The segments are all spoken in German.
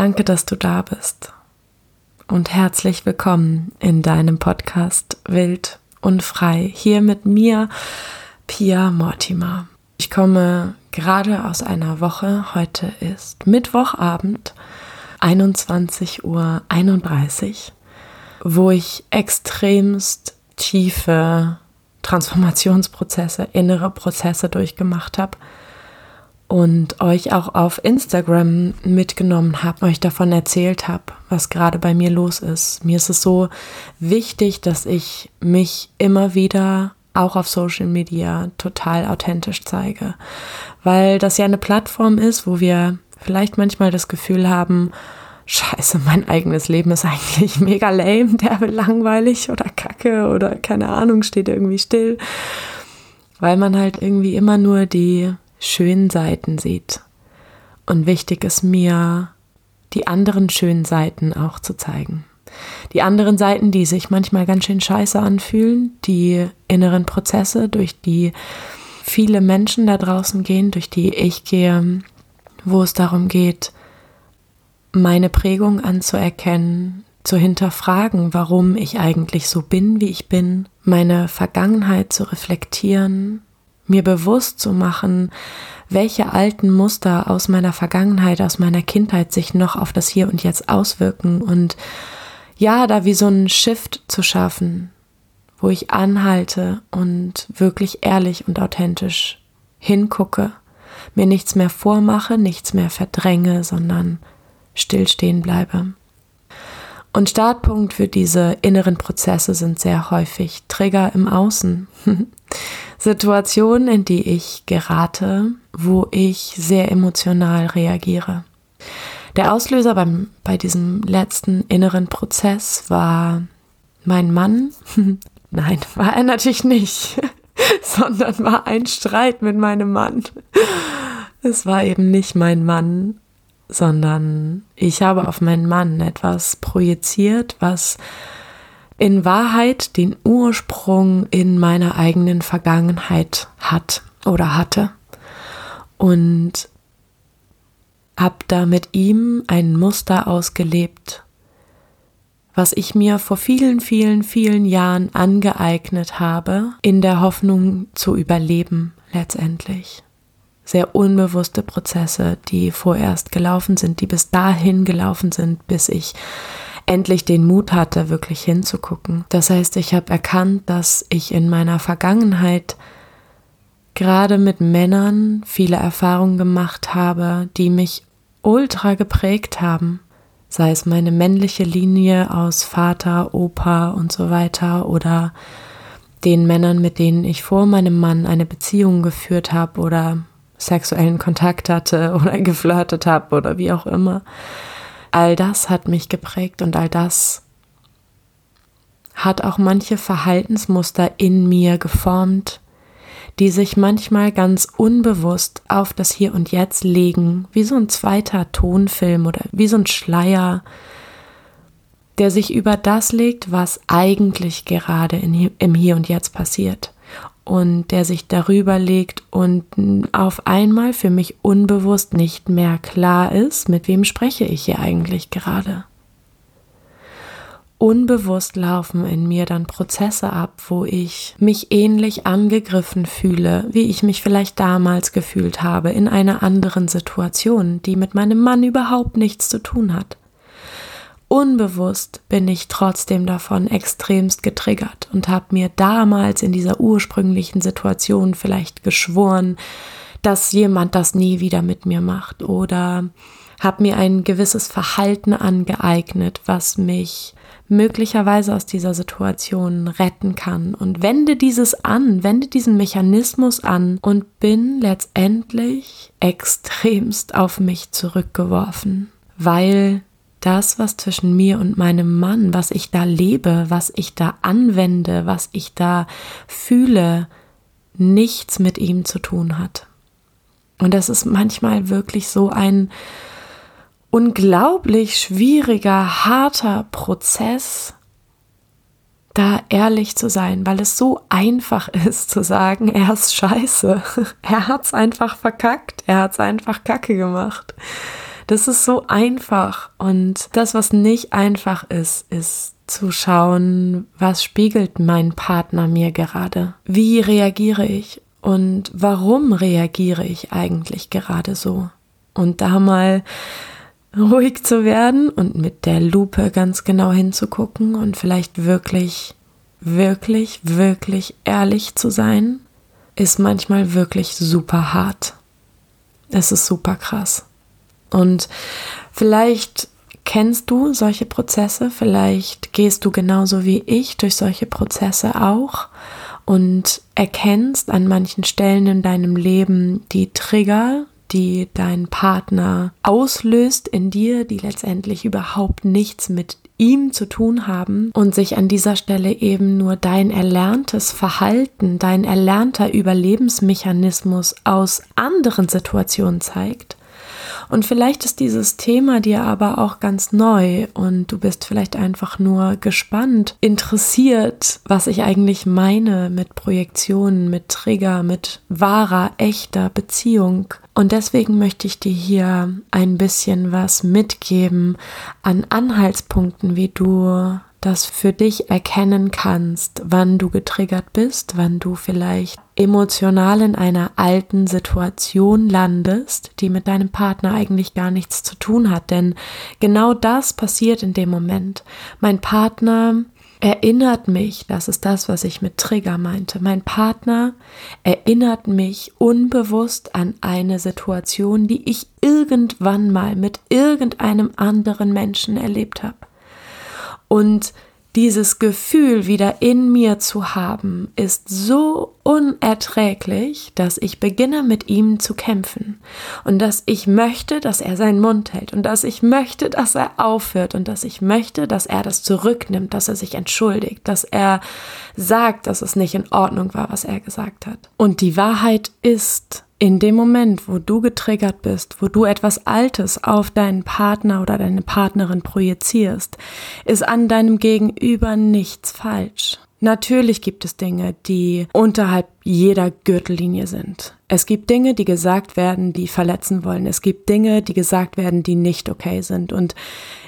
Danke, dass du da bist. Und herzlich willkommen in deinem Podcast Wild und Frei. Hier mit mir, Pia Mortimer. Ich komme gerade aus einer Woche. Heute ist Mittwochabend, 21.31 Uhr, wo ich extremst tiefe Transformationsprozesse, innere Prozesse durchgemacht habe und euch auch auf Instagram mitgenommen habe, euch davon erzählt habe, was gerade bei mir los ist. Mir ist es so wichtig, dass ich mich immer wieder auch auf Social Media total authentisch zeige, weil das ja eine Plattform ist, wo wir vielleicht manchmal das Gefühl haben, Scheiße, mein eigenes Leben ist eigentlich mega lame, derbe langweilig oder kacke oder keine Ahnung, steht irgendwie still, weil man halt irgendwie immer nur die schönen Seiten sieht. Und wichtig ist mir, die anderen schönen Seiten auch zu zeigen. Die anderen Seiten, die sich manchmal ganz schön scheiße anfühlen, die inneren Prozesse, durch die viele Menschen da draußen gehen, durch die ich gehe, wo es darum geht, meine Prägung anzuerkennen, zu hinterfragen, warum ich eigentlich so bin, wie ich bin, meine Vergangenheit zu reflektieren, mir bewusst zu machen, welche alten Muster aus meiner Vergangenheit, aus meiner Kindheit sich noch auf das Hier und Jetzt auswirken und ja, da wie so einen Shift zu schaffen, wo ich anhalte und wirklich ehrlich und authentisch hingucke, mir nichts mehr vormache, nichts mehr verdränge, sondern stillstehen bleibe. Und Startpunkt für diese inneren Prozesse sind sehr häufig Trigger im Außen. Situationen, in die ich gerate, wo ich sehr emotional reagiere. Der Auslöser beim, bei diesem letzten inneren Prozess war mein Mann. Nein, war er natürlich nicht, sondern war ein Streit mit meinem Mann. Es war eben nicht mein Mann, sondern ich habe auf meinen Mann etwas projiziert, was in Wahrheit den Ursprung in meiner eigenen Vergangenheit hat oder hatte. Und habe da mit ihm ein Muster ausgelebt, was ich mir vor vielen, vielen, vielen Jahren angeeignet habe, in der Hoffnung zu überleben letztendlich sehr unbewusste Prozesse, die vorerst gelaufen sind, die bis dahin gelaufen sind, bis ich endlich den Mut hatte, wirklich hinzugucken. Das heißt, ich habe erkannt, dass ich in meiner Vergangenheit gerade mit Männern viele Erfahrungen gemacht habe, die mich ultra geprägt haben. Sei es meine männliche Linie aus Vater, Opa und so weiter oder den Männern, mit denen ich vor meinem Mann eine Beziehung geführt habe oder sexuellen Kontakt hatte oder geflirtet habe oder wie auch immer. All das hat mich geprägt und all das hat auch manche Verhaltensmuster in mir geformt, die sich manchmal ganz unbewusst auf das Hier und Jetzt legen, wie so ein zweiter Tonfilm oder wie so ein Schleier, der sich über das legt, was eigentlich gerade in, im Hier und Jetzt passiert und der sich darüber legt und auf einmal für mich unbewusst nicht mehr klar ist, mit wem spreche ich hier eigentlich gerade. Unbewusst laufen in mir dann Prozesse ab, wo ich mich ähnlich angegriffen fühle, wie ich mich vielleicht damals gefühlt habe in einer anderen Situation, die mit meinem Mann überhaupt nichts zu tun hat. Unbewusst bin ich trotzdem davon extremst getriggert und habe mir damals in dieser ursprünglichen Situation vielleicht geschworen, dass jemand das nie wieder mit mir macht oder habe mir ein gewisses Verhalten angeeignet, was mich möglicherweise aus dieser Situation retten kann. Und wende dieses an, wende diesen Mechanismus an und bin letztendlich extremst auf mich zurückgeworfen, weil das, was zwischen mir und meinem Mann, was ich da lebe, was ich da anwende, was ich da fühle, nichts mit ihm zu tun hat. Und das ist manchmal wirklich so ein unglaublich schwieriger, harter Prozess, da ehrlich zu sein, weil es so einfach ist zu sagen, er ist scheiße. Er hat's einfach verkackt. Er hat's einfach kacke gemacht. Das ist so einfach. Und das, was nicht einfach ist, ist zu schauen, was spiegelt mein Partner mir gerade? Wie reagiere ich? Und warum reagiere ich eigentlich gerade so? Und da mal ruhig zu werden und mit der Lupe ganz genau hinzugucken und vielleicht wirklich, wirklich, wirklich ehrlich zu sein, ist manchmal wirklich super hart. Es ist super krass. Und vielleicht kennst du solche Prozesse, vielleicht gehst du genauso wie ich durch solche Prozesse auch und erkennst an manchen Stellen in deinem Leben die Trigger, die dein Partner auslöst in dir, die letztendlich überhaupt nichts mit ihm zu tun haben und sich an dieser Stelle eben nur dein erlerntes Verhalten, dein erlernter Überlebensmechanismus aus anderen Situationen zeigt und vielleicht ist dieses Thema dir aber auch ganz neu und du bist vielleicht einfach nur gespannt, interessiert, was ich eigentlich meine mit Projektionen, mit Trigger, mit wahrer, echter Beziehung. Und deswegen möchte ich dir hier ein bisschen was mitgeben an Anhaltspunkten, wie du das für dich erkennen kannst, wann du getriggert bist, wann du vielleicht emotional in einer alten Situation landest, die mit deinem Partner eigentlich gar nichts zu tun hat. Denn genau das passiert in dem Moment. Mein Partner erinnert mich, das ist das, was ich mit Trigger meinte, mein Partner erinnert mich unbewusst an eine Situation, die ich irgendwann mal mit irgendeinem anderen Menschen erlebt habe. Und dieses Gefühl wieder in mir zu haben, ist so unerträglich, dass ich beginne mit ihm zu kämpfen. Und dass ich möchte, dass er seinen Mund hält. Und dass ich möchte, dass er aufhört. Und dass ich möchte, dass er das zurücknimmt, dass er sich entschuldigt, dass er sagt, dass es nicht in Ordnung war, was er gesagt hat. Und die Wahrheit ist, in dem Moment, wo du getriggert bist, wo du etwas Altes auf deinen Partner oder deine Partnerin projizierst, ist an deinem Gegenüber nichts falsch. Natürlich gibt es Dinge, die unterhalb jeder Gürtellinie sind. Es gibt Dinge, die gesagt werden, die verletzen wollen. Es gibt Dinge, die gesagt werden, die nicht okay sind. Und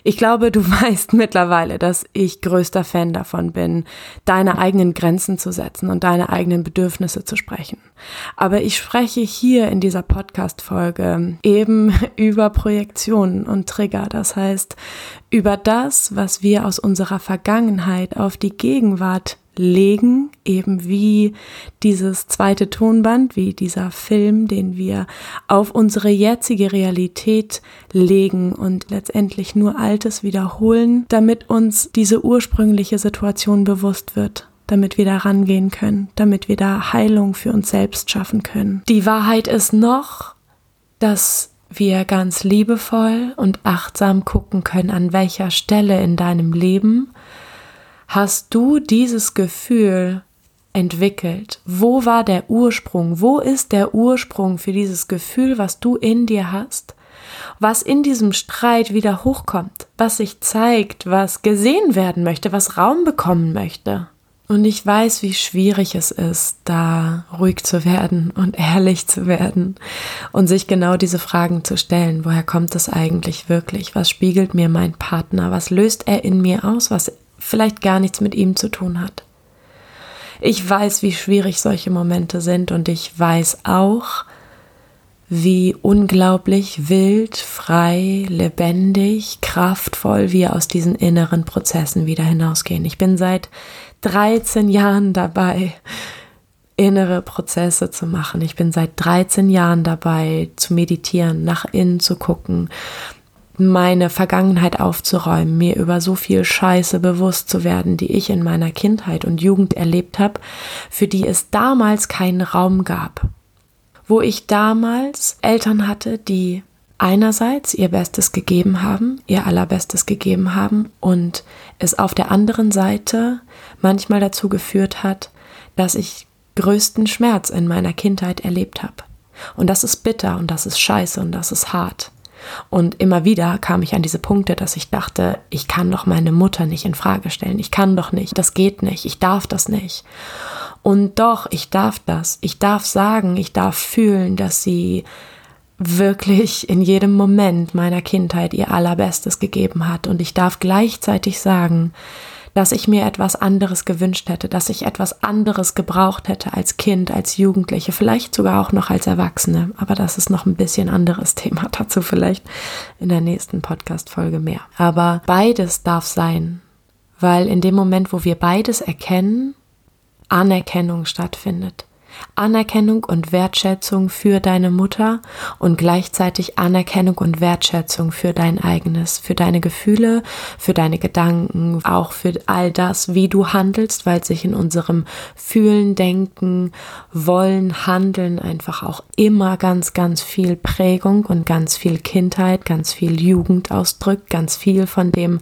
ich glaube, du weißt mittlerweile, dass ich größter Fan davon bin, deine eigenen Grenzen zu setzen und deine eigenen Bedürfnisse zu sprechen. Aber ich spreche hier in dieser Podcast-Folge eben über Projektionen und Trigger. Das heißt, über das, was wir aus unserer Vergangenheit auf die Gegenwart legen, eben wie dieses zweite Tonband, wie dieser Film, den wir auf unsere jetzige Realität legen und letztendlich nur Altes wiederholen, damit uns diese ursprüngliche Situation bewusst wird damit wir da rangehen können, damit wir da Heilung für uns selbst schaffen können. Die Wahrheit ist noch, dass wir ganz liebevoll und achtsam gucken können, an welcher Stelle in deinem Leben hast du dieses Gefühl entwickelt? Wo war der Ursprung? Wo ist der Ursprung für dieses Gefühl, was du in dir hast? Was in diesem Streit wieder hochkommt, was sich zeigt, was gesehen werden möchte, was Raum bekommen möchte. Und ich weiß, wie schwierig es ist, da ruhig zu werden und ehrlich zu werden und sich genau diese Fragen zu stellen. Woher kommt es eigentlich wirklich? Was spiegelt mir mein Partner? Was löst er in mir aus, was vielleicht gar nichts mit ihm zu tun hat. Ich weiß, wie schwierig solche Momente sind und ich weiß auch, wie unglaublich wild, frei, lebendig, kraftvoll wir aus diesen inneren Prozessen wieder hinausgehen. Ich bin seit 13 Jahren dabei, innere Prozesse zu machen. Ich bin seit 13 Jahren dabei, zu meditieren, nach innen zu gucken, meine Vergangenheit aufzuräumen, mir über so viel Scheiße bewusst zu werden, die ich in meiner Kindheit und Jugend erlebt habe, für die es damals keinen Raum gab. Wo ich damals Eltern hatte, die einerseits ihr Bestes gegeben haben, ihr allerbestes gegeben haben und es auf der anderen Seite manchmal dazu geführt hat, dass ich größten Schmerz in meiner Kindheit erlebt habe. Und das ist bitter und das ist scheiße und das ist hart. Und immer wieder kam ich an diese Punkte, dass ich dachte, ich kann doch meine Mutter nicht in Frage stellen. Ich kann doch nicht. Das geht nicht. Ich darf das nicht. Und doch, ich darf das. Ich darf sagen, ich darf fühlen, dass sie wirklich in jedem Moment meiner Kindheit ihr allerbestes gegeben hat. Und ich darf gleichzeitig sagen, dass ich mir etwas anderes gewünscht hätte, dass ich etwas anderes gebraucht hätte als Kind, als Jugendliche, vielleicht sogar auch noch als Erwachsene. Aber das ist noch ein bisschen anderes Thema. Dazu vielleicht in der nächsten Podcast-Folge mehr. Aber beides darf sein, weil in dem Moment, wo wir beides erkennen, Anerkennung stattfindet. Anerkennung und Wertschätzung für deine Mutter und gleichzeitig Anerkennung und Wertschätzung für dein eigenes, für deine Gefühle, für deine Gedanken, auch für all das, wie du handelst, weil sich in unserem Fühlen, Denken, Wollen, Handeln einfach auch immer ganz, ganz viel Prägung und ganz viel Kindheit, ganz viel Jugend ausdrückt, ganz viel von dem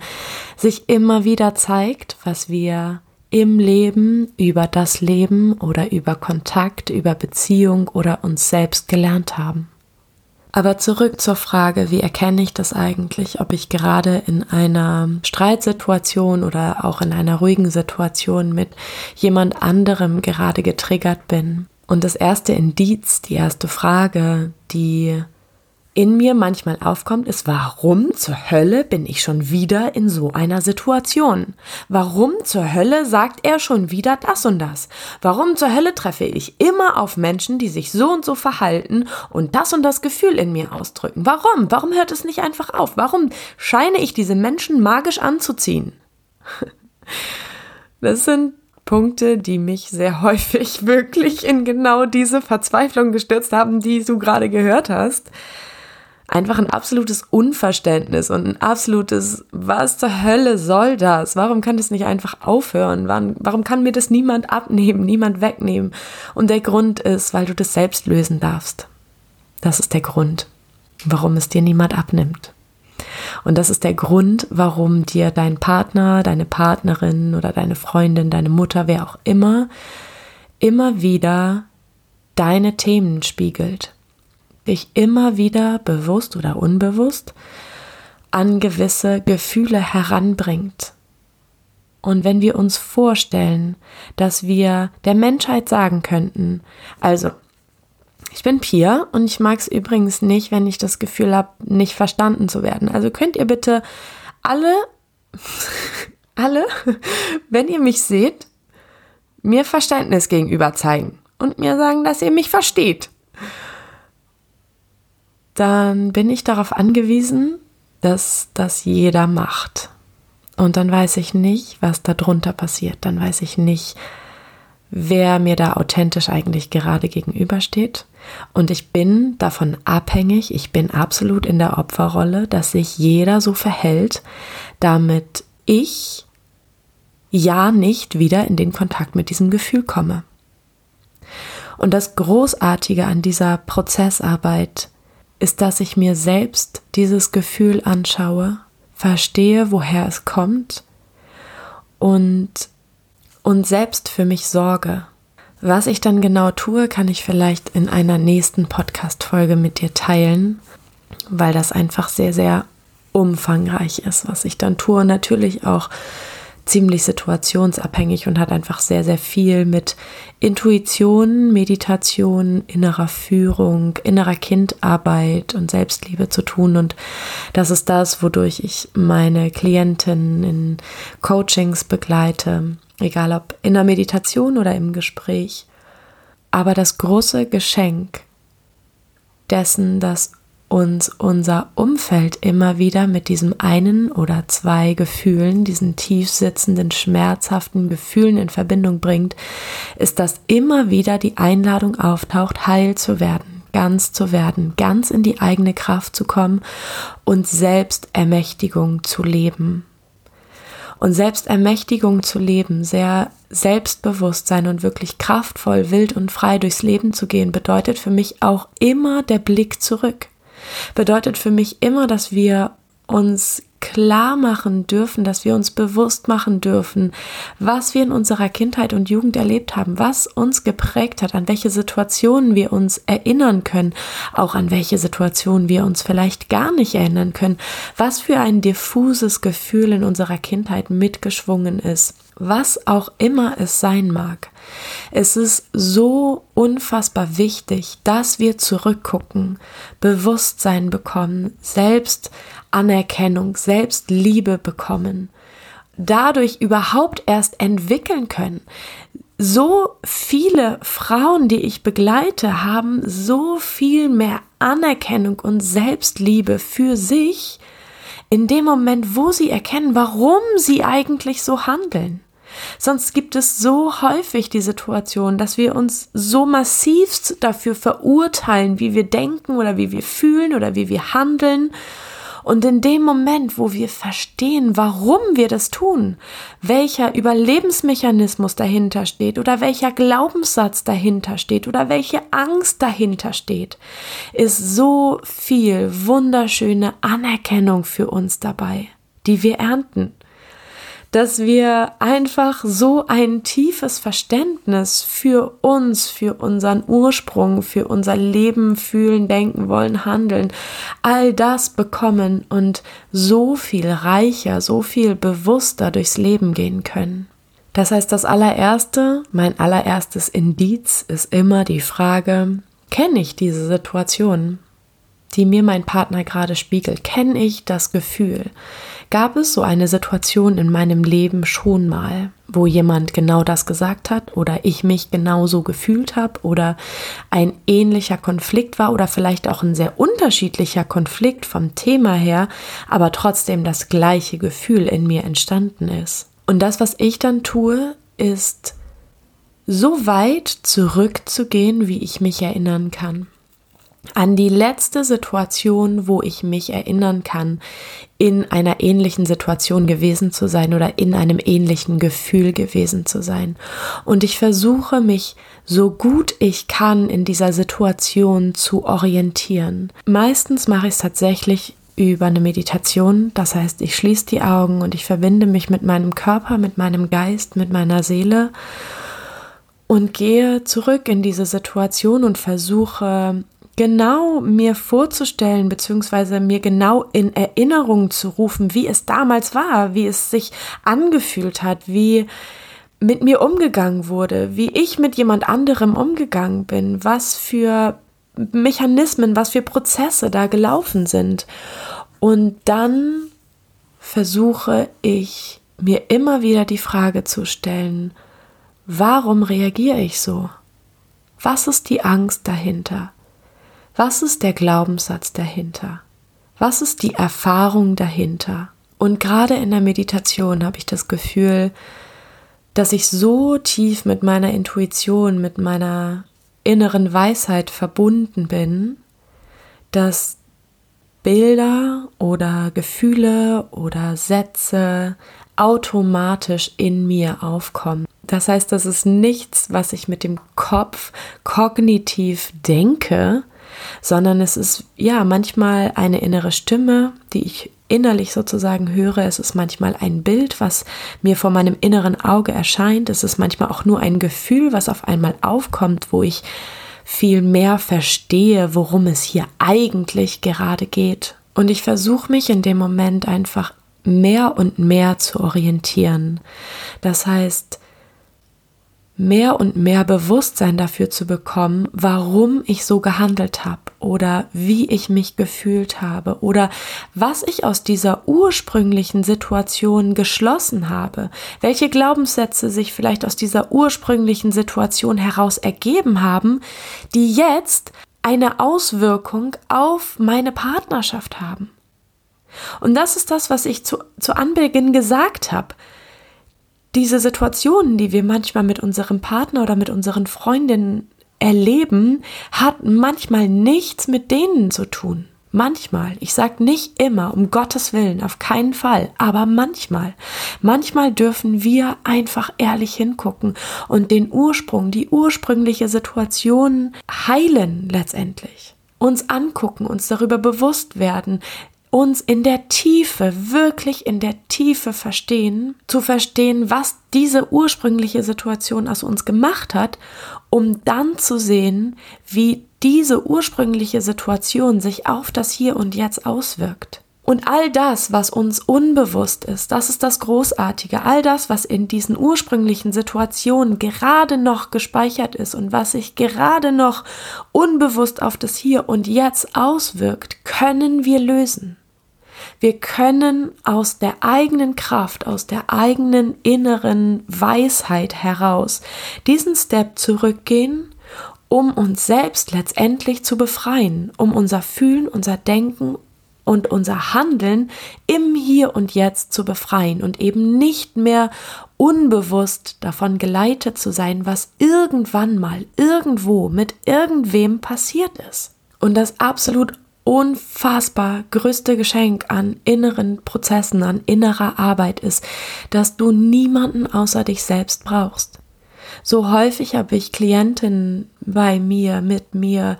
sich immer wieder zeigt, was wir im Leben, über das Leben oder über Kontakt, über Beziehung oder uns selbst gelernt haben. Aber zurück zur Frage, wie erkenne ich das eigentlich, ob ich gerade in einer Streitsituation oder auch in einer ruhigen Situation mit jemand anderem gerade getriggert bin. Und das erste Indiz, die erste Frage, die in mir manchmal aufkommt, ist, warum zur Hölle bin ich schon wieder in so einer Situation? Warum zur Hölle sagt er schon wieder das und das? Warum zur Hölle treffe ich immer auf Menschen, die sich so und so verhalten und das und das Gefühl in mir ausdrücken? Warum? Warum hört es nicht einfach auf? Warum scheine ich diese Menschen magisch anzuziehen? Das sind Punkte, die mich sehr häufig wirklich in genau diese Verzweiflung gestürzt haben, die du gerade gehört hast einfach ein absolutes Unverständnis und ein absolutes, was zur Hölle soll das? Warum kann das nicht einfach aufhören? Warum kann mir das niemand abnehmen, niemand wegnehmen? Und der Grund ist, weil du das selbst lösen darfst. Das ist der Grund, warum es dir niemand abnimmt. Und das ist der Grund, warum dir dein Partner, deine Partnerin oder deine Freundin, deine Mutter, wer auch immer, immer wieder deine Themen spiegelt dich immer wieder bewusst oder unbewusst an gewisse Gefühle heranbringt. Und wenn wir uns vorstellen, dass wir der Menschheit sagen könnten, also, ich bin Pia und ich mag es übrigens nicht, wenn ich das Gefühl habe, nicht verstanden zu werden. Also könnt ihr bitte alle, alle, wenn ihr mich seht, mir Verständnis gegenüber zeigen und mir sagen, dass ihr mich versteht dann bin ich darauf angewiesen, dass das jeder macht. Und dann weiß ich nicht, was da drunter passiert. Dann weiß ich nicht, wer mir da authentisch eigentlich gerade gegenübersteht. Und ich bin davon abhängig, ich bin absolut in der Opferrolle, dass sich jeder so verhält, damit ich ja nicht wieder in den Kontakt mit diesem Gefühl komme. Und das Großartige an dieser Prozessarbeit ist, dass ich mir selbst dieses Gefühl anschaue, verstehe, woher es kommt und, und selbst für mich sorge. Was ich dann genau tue, kann ich vielleicht in einer nächsten Podcast-Folge mit dir teilen, weil das einfach sehr, sehr umfangreich ist, was ich dann tue. Natürlich auch ziemlich situationsabhängig und hat einfach sehr, sehr viel mit Intuition, Meditation, innerer Führung, innerer Kindarbeit und Selbstliebe zu tun. Und das ist das, wodurch ich meine Klientinnen in Coachings begleite, egal ob in der Meditation oder im Gespräch. Aber das große Geschenk dessen, dass uns unser Umfeld immer wieder mit diesem einen oder zwei Gefühlen, diesen tief sitzenden, schmerzhaften Gefühlen in Verbindung bringt, ist, dass immer wieder die Einladung auftaucht, heil zu werden, ganz zu werden, ganz in die eigene Kraft zu kommen und Selbstermächtigung zu leben. Und Selbstermächtigung zu leben, sehr Selbstbewusstsein und wirklich kraftvoll, wild und frei durchs Leben zu gehen, bedeutet für mich auch immer der Blick zurück bedeutet für mich immer, dass wir uns klar machen dürfen, dass wir uns bewusst machen dürfen, was wir in unserer Kindheit und Jugend erlebt haben, was uns geprägt hat, an welche Situationen wir uns erinnern können, auch an welche Situationen wir uns vielleicht gar nicht erinnern können, was für ein diffuses Gefühl in unserer Kindheit mitgeschwungen ist was auch immer es sein mag. Es ist so unfassbar wichtig, dass wir zurückgucken, Bewusstsein bekommen, Selbstanerkennung, Selbstliebe bekommen, dadurch überhaupt erst entwickeln können. So viele Frauen, die ich begleite, haben so viel mehr Anerkennung und Selbstliebe für sich, in dem Moment, wo sie erkennen, warum sie eigentlich so handeln. Sonst gibt es so häufig die Situation, dass wir uns so massivst dafür verurteilen, wie wir denken oder wie wir fühlen oder wie wir handeln. Und in dem Moment, wo wir verstehen, warum wir das tun, welcher Überlebensmechanismus dahinter steht oder welcher Glaubenssatz dahinter steht oder welche Angst dahinter steht, ist so viel wunderschöne Anerkennung für uns dabei, die wir ernten dass wir einfach so ein tiefes Verständnis für uns, für unseren Ursprung, für unser Leben fühlen, denken, wollen, handeln, all das bekommen und so viel reicher, so viel bewusster durchs Leben gehen können. Das heißt, das allererste, mein allererstes Indiz ist immer die Frage, kenne ich diese Situation, die mir mein Partner gerade spiegelt? Kenne ich das Gefühl? Gab es so eine Situation in meinem Leben schon mal, wo jemand genau das gesagt hat oder ich mich genauso gefühlt habe oder ein ähnlicher Konflikt war oder vielleicht auch ein sehr unterschiedlicher Konflikt vom Thema her, aber trotzdem das gleiche Gefühl in mir entstanden ist? Und das, was ich dann tue, ist so weit zurückzugehen, wie ich mich erinnern kann an die letzte Situation, wo ich mich erinnern kann, in einer ähnlichen Situation gewesen zu sein oder in einem ähnlichen Gefühl gewesen zu sein. Und ich versuche mich so gut ich kann in dieser Situation zu orientieren. Meistens mache ich es tatsächlich über eine Meditation. Das heißt, ich schließe die Augen und ich verbinde mich mit meinem Körper, mit meinem Geist, mit meiner Seele und gehe zurück in diese Situation und versuche genau mir vorzustellen, beziehungsweise mir genau in Erinnerung zu rufen, wie es damals war, wie es sich angefühlt hat, wie mit mir umgegangen wurde, wie ich mit jemand anderem umgegangen bin, was für Mechanismen, was für Prozesse da gelaufen sind. Und dann versuche ich mir immer wieder die Frage zu stellen, warum reagiere ich so? Was ist die Angst dahinter? Was ist der Glaubenssatz dahinter? Was ist die Erfahrung dahinter? Und gerade in der Meditation habe ich das Gefühl, dass ich so tief mit meiner Intuition, mit meiner inneren Weisheit verbunden bin, dass Bilder oder Gefühle oder Sätze automatisch in mir aufkommen. Das heißt, das ist nichts, was ich mit dem Kopf kognitiv denke, sondern es ist ja manchmal eine innere Stimme, die ich innerlich sozusagen höre. Es ist manchmal ein Bild, was mir vor meinem inneren Auge erscheint. Es ist manchmal auch nur ein Gefühl, was auf einmal aufkommt, wo ich viel mehr verstehe, worum es hier eigentlich gerade geht. Und ich versuche mich in dem Moment einfach mehr und mehr zu orientieren. Das heißt, mehr und mehr Bewusstsein dafür zu bekommen, warum ich so gehandelt habe oder wie ich mich gefühlt habe oder was ich aus dieser ursprünglichen Situation geschlossen habe, welche Glaubenssätze sich vielleicht aus dieser ursprünglichen Situation heraus ergeben haben, die jetzt eine Auswirkung auf meine Partnerschaft haben. Und das ist das, was ich zu, zu Anbeginn gesagt habe diese Situationen, die wir manchmal mit unserem Partner oder mit unseren Freundinnen erleben, hat manchmal nichts mit denen zu tun. Manchmal, ich sage nicht immer, um Gottes Willen, auf keinen Fall, aber manchmal. Manchmal dürfen wir einfach ehrlich hingucken und den Ursprung, die ursprüngliche Situation heilen letztendlich. Uns angucken, uns darüber bewusst werden, uns in der Tiefe, wirklich in der Tiefe verstehen, zu verstehen, was diese ursprüngliche Situation aus uns gemacht hat, um dann zu sehen, wie diese ursprüngliche Situation sich auf das Hier und Jetzt auswirkt. Und all das, was uns unbewusst ist, das ist das Großartige, all das, was in diesen ursprünglichen Situationen gerade noch gespeichert ist und was sich gerade noch unbewusst auf das Hier und Jetzt auswirkt, können wir lösen. Wir können aus der eigenen Kraft, aus der eigenen inneren Weisheit heraus diesen Step zurückgehen, um uns selbst letztendlich zu befreien, um unser Fühlen, unser Denken und unser Handeln im Hier und Jetzt zu befreien und eben nicht mehr unbewusst davon geleitet zu sein, was irgendwann mal irgendwo mit irgendwem passiert ist. Und das absolut unfassbar größte Geschenk an inneren Prozessen, an innerer Arbeit ist, dass du niemanden außer dich selbst brauchst. So häufig habe ich Klientinnen bei mir, mit mir,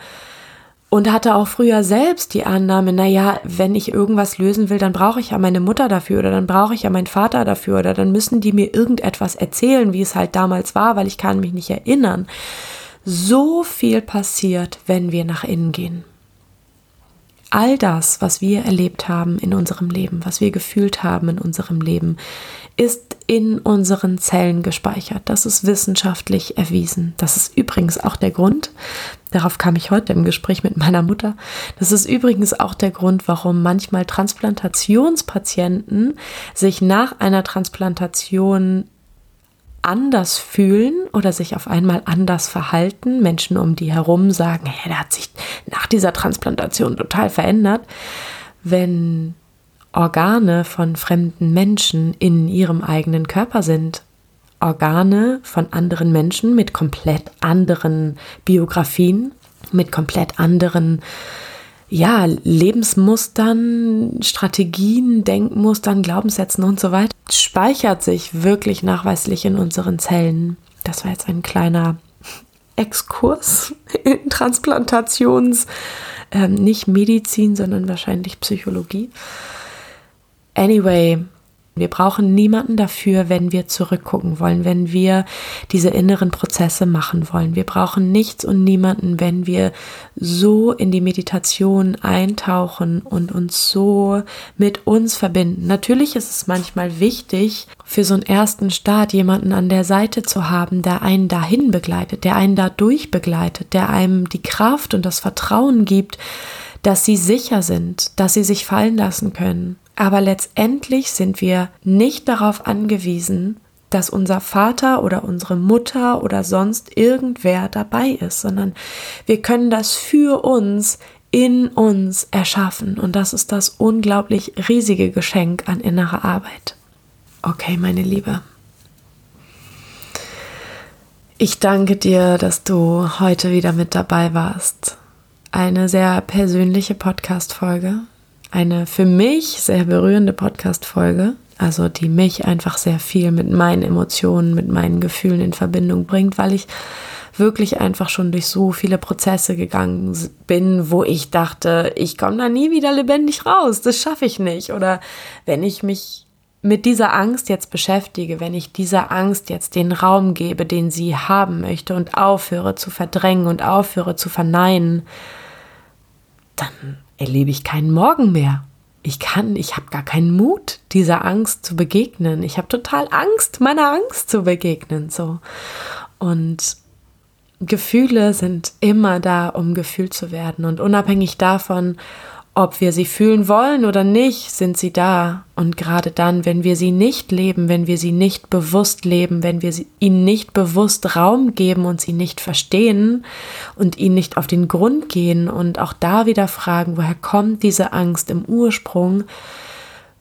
und hatte auch früher selbst die Annahme, naja, wenn ich irgendwas lösen will, dann brauche ich ja meine Mutter dafür oder dann brauche ich ja meinen Vater dafür oder dann müssen die mir irgendetwas erzählen, wie es halt damals war, weil ich kann mich nicht erinnern. So viel passiert, wenn wir nach innen gehen all das, was wir erlebt haben in unserem Leben, was wir gefühlt haben in unserem Leben, ist in unseren Zellen gespeichert. Das ist wissenschaftlich erwiesen. Das ist übrigens auch der Grund, darauf kam ich heute im Gespräch mit meiner Mutter, das ist übrigens auch der Grund, warum manchmal Transplantationspatienten sich nach einer Transplantation anders fühlen oder sich auf einmal anders verhalten. Menschen um die herum sagen, hey, der hat sich nach dieser Transplantation total verändert. Wenn Organe von fremden Menschen in ihrem eigenen Körper sind, Organe von anderen Menschen mit komplett anderen Biografien, mit komplett anderen ja, Lebensmustern, Strategien, Denkmustern, Glaubenssätzen und so weiter, speichert sich wirklich nachweislich in unseren Zellen. Das war jetzt ein kleiner Exkurs in Transplantations, ähm, nicht Medizin, sondern wahrscheinlich Psychologie. Anyway, wir brauchen niemanden dafür, wenn wir zurückgucken wollen, wenn wir diese inneren Prozesse machen wollen. Wir brauchen nichts und niemanden, wenn wir so in die Meditation eintauchen und uns so mit uns verbinden. Natürlich ist es manchmal wichtig, für so einen ersten Start jemanden an der Seite zu haben, der einen dahin begleitet, der einen dadurch begleitet, der einem die Kraft und das Vertrauen gibt, dass sie sicher sind, dass sie sich fallen lassen können. Aber letztendlich sind wir nicht darauf angewiesen, dass unser Vater oder unsere Mutter oder sonst irgendwer dabei ist, sondern wir können das für uns in uns erschaffen. Und das ist das unglaublich riesige Geschenk an innerer Arbeit. Okay, meine Liebe. Ich danke dir, dass du heute wieder mit dabei warst. Eine sehr persönliche Podcast-Folge eine für mich sehr berührende Podcast-Folge, also die mich einfach sehr viel mit meinen Emotionen, mit meinen Gefühlen in Verbindung bringt, weil ich wirklich einfach schon durch so viele Prozesse gegangen bin, wo ich dachte, ich komme da nie wieder lebendig raus, das schaffe ich nicht. Oder wenn ich mich mit dieser Angst jetzt beschäftige, wenn ich dieser Angst jetzt den Raum gebe, den sie haben möchte und aufhöre zu verdrängen und aufhöre zu verneinen, dann erlebe ich keinen Morgen mehr. Ich kann, ich habe gar keinen Mut, dieser Angst zu begegnen. Ich habe total Angst, meiner Angst zu begegnen. So. Und Gefühle sind immer da, um gefühlt zu werden. Und unabhängig davon, ob wir sie fühlen wollen oder nicht, sind sie da. Und gerade dann, wenn wir sie nicht leben, wenn wir sie nicht bewusst leben, wenn wir ihnen nicht bewusst Raum geben und sie nicht verstehen und ihnen nicht auf den Grund gehen und auch da wieder fragen, woher kommt diese Angst im Ursprung,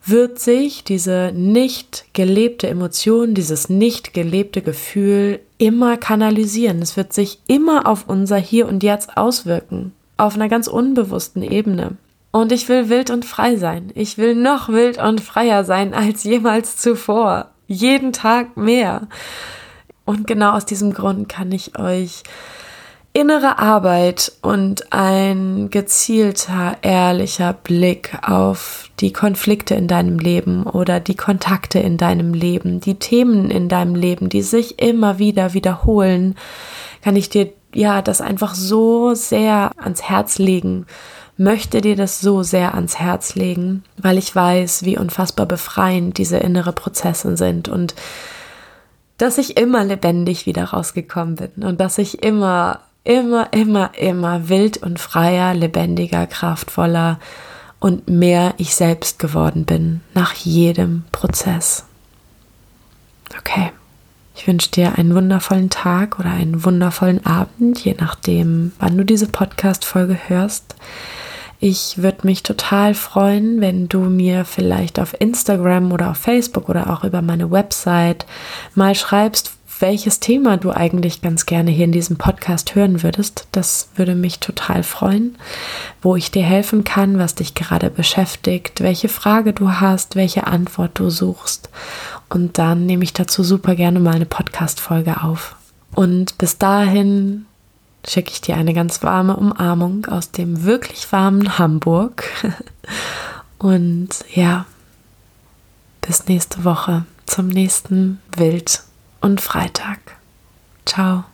wird sich diese nicht gelebte Emotion, dieses nicht gelebte Gefühl immer kanalisieren. Es wird sich immer auf unser Hier und Jetzt auswirken, auf einer ganz unbewussten Ebene. Und ich will wild und frei sein. Ich will noch wild und freier sein als jemals zuvor. Jeden Tag mehr. Und genau aus diesem Grund kann ich euch innere Arbeit und ein gezielter, ehrlicher Blick auf die Konflikte in deinem Leben oder die Kontakte in deinem Leben, die Themen in deinem Leben, die sich immer wieder wiederholen, kann ich dir ja das einfach so sehr ans Herz legen möchte dir das so sehr ans Herz legen, weil ich weiß, wie unfassbar befreiend diese innere Prozesse sind und dass ich immer lebendig wieder rausgekommen bin und dass ich immer, immer, immer, immer wild und freier, lebendiger, kraftvoller und mehr ich selbst geworden bin nach jedem Prozess. Okay. Ich wünsche dir einen wundervollen Tag oder einen wundervollen Abend, je nachdem, wann du diese Podcast-Folge hörst. Ich würde mich total freuen, wenn du mir vielleicht auf Instagram oder auf Facebook oder auch über meine Website mal schreibst, welches Thema du eigentlich ganz gerne hier in diesem Podcast hören würdest. Das würde mich total freuen, wo ich dir helfen kann, was dich gerade beschäftigt, welche Frage du hast, welche Antwort du suchst. Und dann nehme ich dazu super gerne mal eine Podcast-Folge auf. Und bis dahin schicke ich dir eine ganz warme Umarmung aus dem wirklich warmen Hamburg. Und ja, bis nächste Woche zum nächsten Wild und Freitag. Ciao.